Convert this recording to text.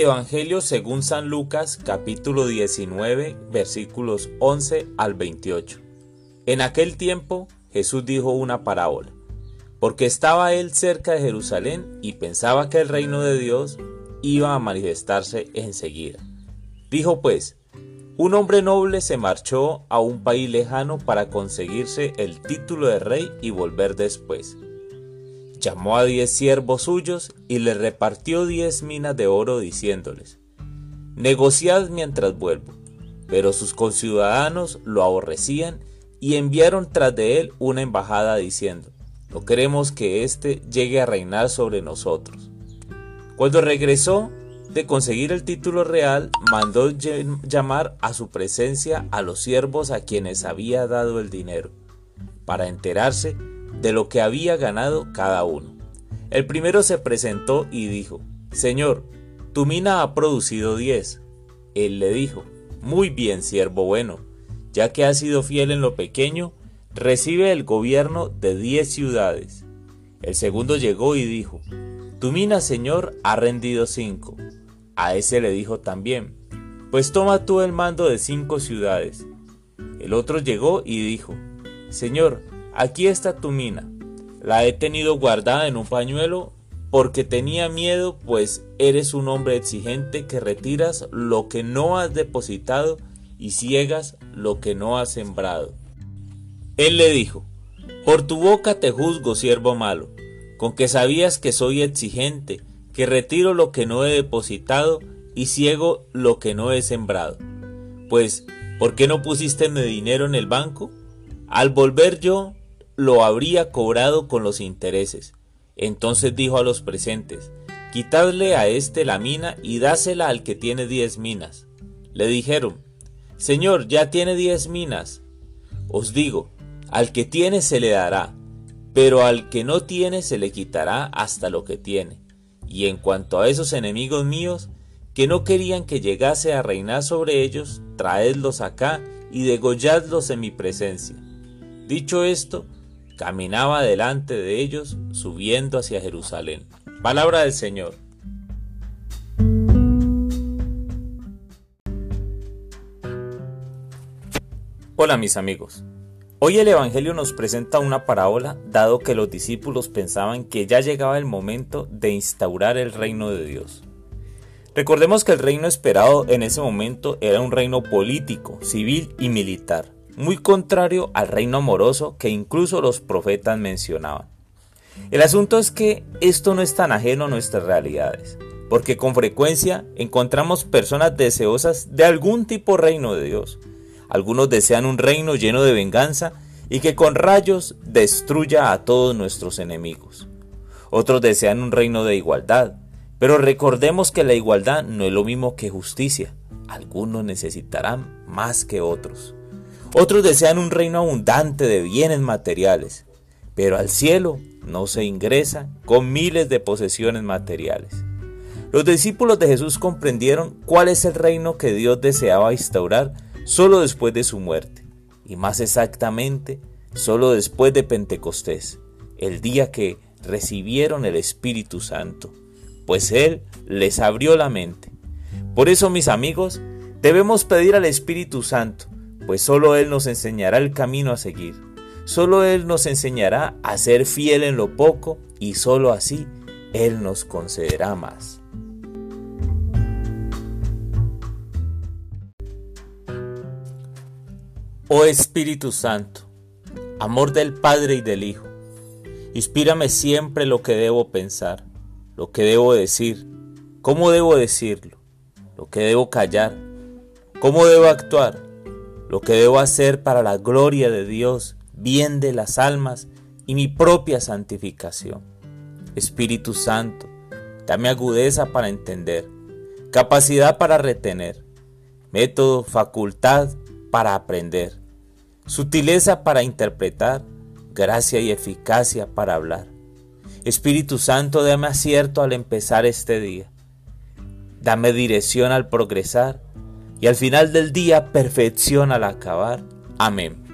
Evangelio según San Lucas capítulo 19 versículos 11 al 28. En aquel tiempo Jesús dijo una parábola, porque estaba él cerca de Jerusalén y pensaba que el reino de Dios iba a manifestarse enseguida. Dijo pues, un hombre noble se marchó a un país lejano para conseguirse el título de rey y volver después llamó a diez siervos suyos y les repartió diez minas de oro diciéndoles, negociad mientras vuelvo. Pero sus conciudadanos lo aborrecían y enviaron tras de él una embajada diciendo, no queremos que éste llegue a reinar sobre nosotros. Cuando regresó de conseguir el título real, mandó llamar a su presencia a los siervos a quienes había dado el dinero, para enterarse de lo que había ganado cada uno. El primero se presentó y dijo, Señor, tu mina ha producido diez. Él le dijo, Muy bien, siervo bueno, ya que has sido fiel en lo pequeño, recibe el gobierno de diez ciudades. El segundo llegó y dijo, Tu mina, Señor, ha rendido cinco. A ese le dijo también, Pues toma tú el mando de cinco ciudades. El otro llegó y dijo, Señor, Aquí está tu mina. La he tenido guardada en un pañuelo porque tenía miedo, pues eres un hombre exigente que retiras lo que no has depositado y ciegas lo que no has sembrado. Él le dijo, Por tu boca te juzgo, siervo malo, con que sabías que soy exigente, que retiro lo que no he depositado y ciego lo que no he sembrado. Pues, ¿por qué no pusiste mi dinero en el banco? Al volver yo, lo habría cobrado con los intereses. Entonces dijo a los presentes, Quitadle a éste la mina y dásela al que tiene diez minas. Le dijeron, Señor, ya tiene diez minas. Os digo, al que tiene se le dará, pero al que no tiene se le quitará hasta lo que tiene. Y en cuanto a esos enemigos míos, que no querían que llegase a reinar sobre ellos, traedlos acá y degolladlos en mi presencia. Dicho esto, caminaba delante de ellos subiendo hacia Jerusalén. Palabra del Señor. Hola mis amigos. Hoy el Evangelio nos presenta una parábola dado que los discípulos pensaban que ya llegaba el momento de instaurar el reino de Dios. Recordemos que el reino esperado en ese momento era un reino político, civil y militar muy contrario al reino amoroso que incluso los profetas mencionaban. El asunto es que esto no es tan ajeno a nuestras realidades, porque con frecuencia encontramos personas deseosas de algún tipo reino de Dios. Algunos desean un reino lleno de venganza y que con rayos destruya a todos nuestros enemigos. Otros desean un reino de igualdad, pero recordemos que la igualdad no es lo mismo que justicia. Algunos necesitarán más que otros. Otros desean un reino abundante de bienes materiales, pero al cielo no se ingresa con miles de posesiones materiales. Los discípulos de Jesús comprendieron cuál es el reino que Dios deseaba instaurar solo después de su muerte, y más exactamente, solo después de Pentecostés, el día que recibieron el Espíritu Santo, pues Él les abrió la mente. Por eso, mis amigos, debemos pedir al Espíritu Santo pues solo Él nos enseñará el camino a seguir. Solo Él nos enseñará a ser fiel en lo poco y solo así Él nos concederá más. Oh Espíritu Santo, amor del Padre y del Hijo, inspírame siempre lo que debo pensar, lo que debo decir, cómo debo decirlo, lo que debo callar, cómo debo actuar lo que debo hacer para la gloria de Dios, bien de las almas y mi propia santificación. Espíritu Santo, dame agudeza para entender, capacidad para retener, método, facultad para aprender, sutileza para interpretar, gracia y eficacia para hablar. Espíritu Santo, dame acierto al empezar este día. Dame dirección al progresar y al final del día perfección al acabar. Amén.